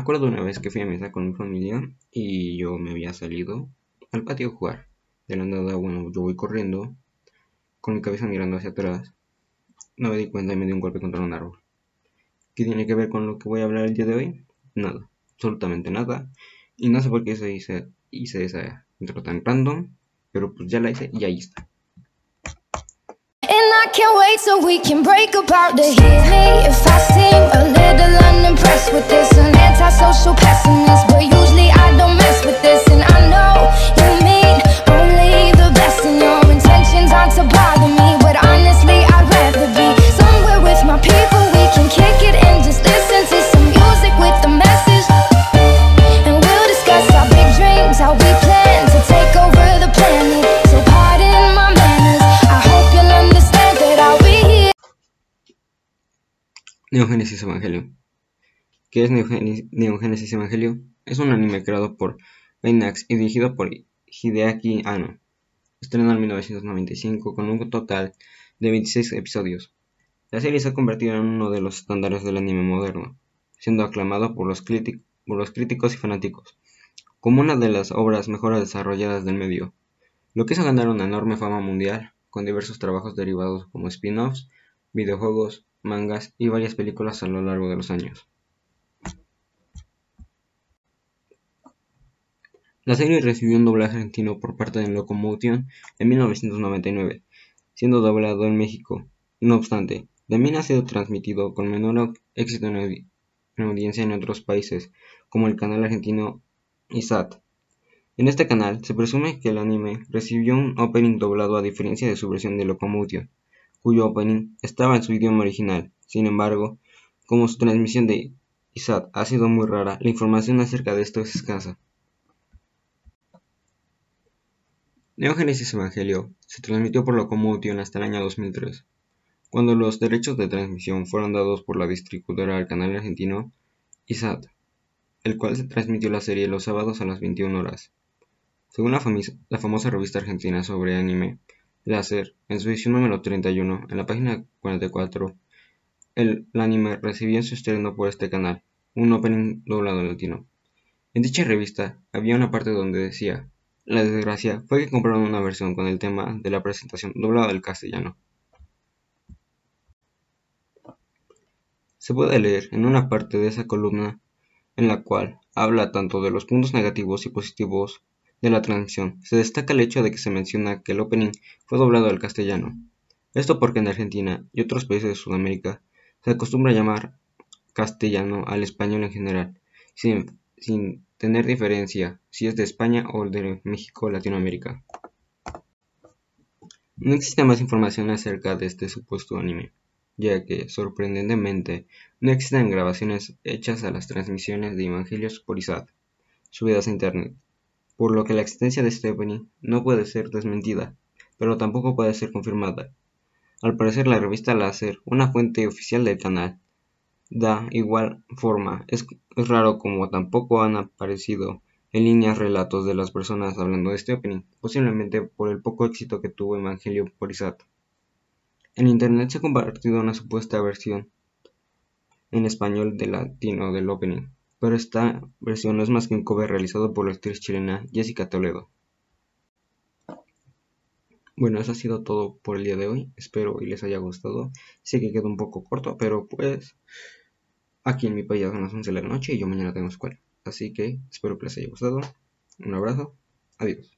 acuerdo una vez que fui a misa con mi familia y yo me había salido al patio a jugar. De la nada, bueno, yo voy corriendo con mi cabeza mirando hacia atrás. No me di cuenta y me di un golpe contra un árbol. ¿Qué tiene que ver con lo que voy a hablar el día de hoy? Nada, absolutamente nada. Y no sé por qué se hice, hice esa intro tan random, pero pues ya la hice y ahí está. Unimpressed with this. An antisocial pessimist, but usually I don't mess with this. And I know you mean only the best, and your intentions aren't to bother me. But honestly, I'd rather be somewhere with my people. We can kick it and just listen to some music with a message. And we'll discuss our big dreams, how we plan to take over the planet. So pardon my manners. I hope you'll understand that I'll be here. Neogénesis Evangelio. ¿Qué es Neogénesis, Evangelio? Es un anime creado por Gainax y dirigido por Hideaki Anno. Estrenado en 1995 con un total de 26 episodios. La serie se ha convertido en uno de los estándares del anime moderno, siendo aclamado por los, por los críticos y fanáticos como una de las obras mejor desarrolladas del medio, lo que hizo ganar una enorme fama mundial, con diversos trabajos derivados como spin-offs, videojuegos, mangas y varias películas a lo largo de los años. La serie recibió un doblaje argentino por parte de Locomotion en 1999, siendo doblado en México. No obstante, también ha sido transmitido con menor éxito en, audi- en audiencia en otros países, como el canal argentino ISAT. En este canal se presume que el anime recibió un opening doblado a diferencia de su versión de Locomotion, cuyo opening estaba en su idioma original. Sin embargo, como su transmisión de ISAT ha sido muy rara, la información acerca de esto es escasa. Neogénesis Evangelio se transmitió por Locomotion hasta el año 2003, cuando los derechos de transmisión fueron dados por la distribuidora al canal argentino ISAT, el cual se transmitió la serie los sábados a las 21 horas. Según la, la famosa revista argentina sobre anime, Láser, en su edición número 31, en la página 44, el, el anime recibió su estreno por este canal un opening doblado latino. En dicha revista había una parte donde decía, la desgracia fue que compraron una versión con el tema de la presentación doblado al castellano. Se puede leer en una parte de esa columna en la cual habla tanto de los puntos negativos y positivos de la transmisión. Se destaca el hecho de que se menciona que el opening fue doblado al castellano. Esto porque en Argentina y otros países de Sudamérica se acostumbra a llamar castellano al español en general, sin, sin tener diferencia si es de España o de México o Latinoamérica. No existe más información acerca de este supuesto anime, ya que, sorprendentemente, no existen grabaciones hechas a las transmisiones de Evangelios por ISAT, subidas a internet, por lo que la existencia de opening no puede ser desmentida, pero tampoco puede ser confirmada. Al parecer la revista Láser, una fuente oficial del canal, da igual forma. Es, raro como tampoco han aparecido en líneas relatos de las personas hablando de este opening, posiblemente por el poco éxito que tuvo Evangelio por ISAT. En internet se ha compartido una supuesta versión en español de latino del opening, pero esta versión no es más que un cover realizado por la actriz chilena Jessica Toledo. Bueno, eso ha sido todo por el día de hoy. Espero y les haya gustado. Sé que quedó un poco corto, pero pues Aquí en mi país ya son las 11 de la noche y yo mañana tengo escuela. Así que espero que les haya gustado. Un abrazo. Adiós.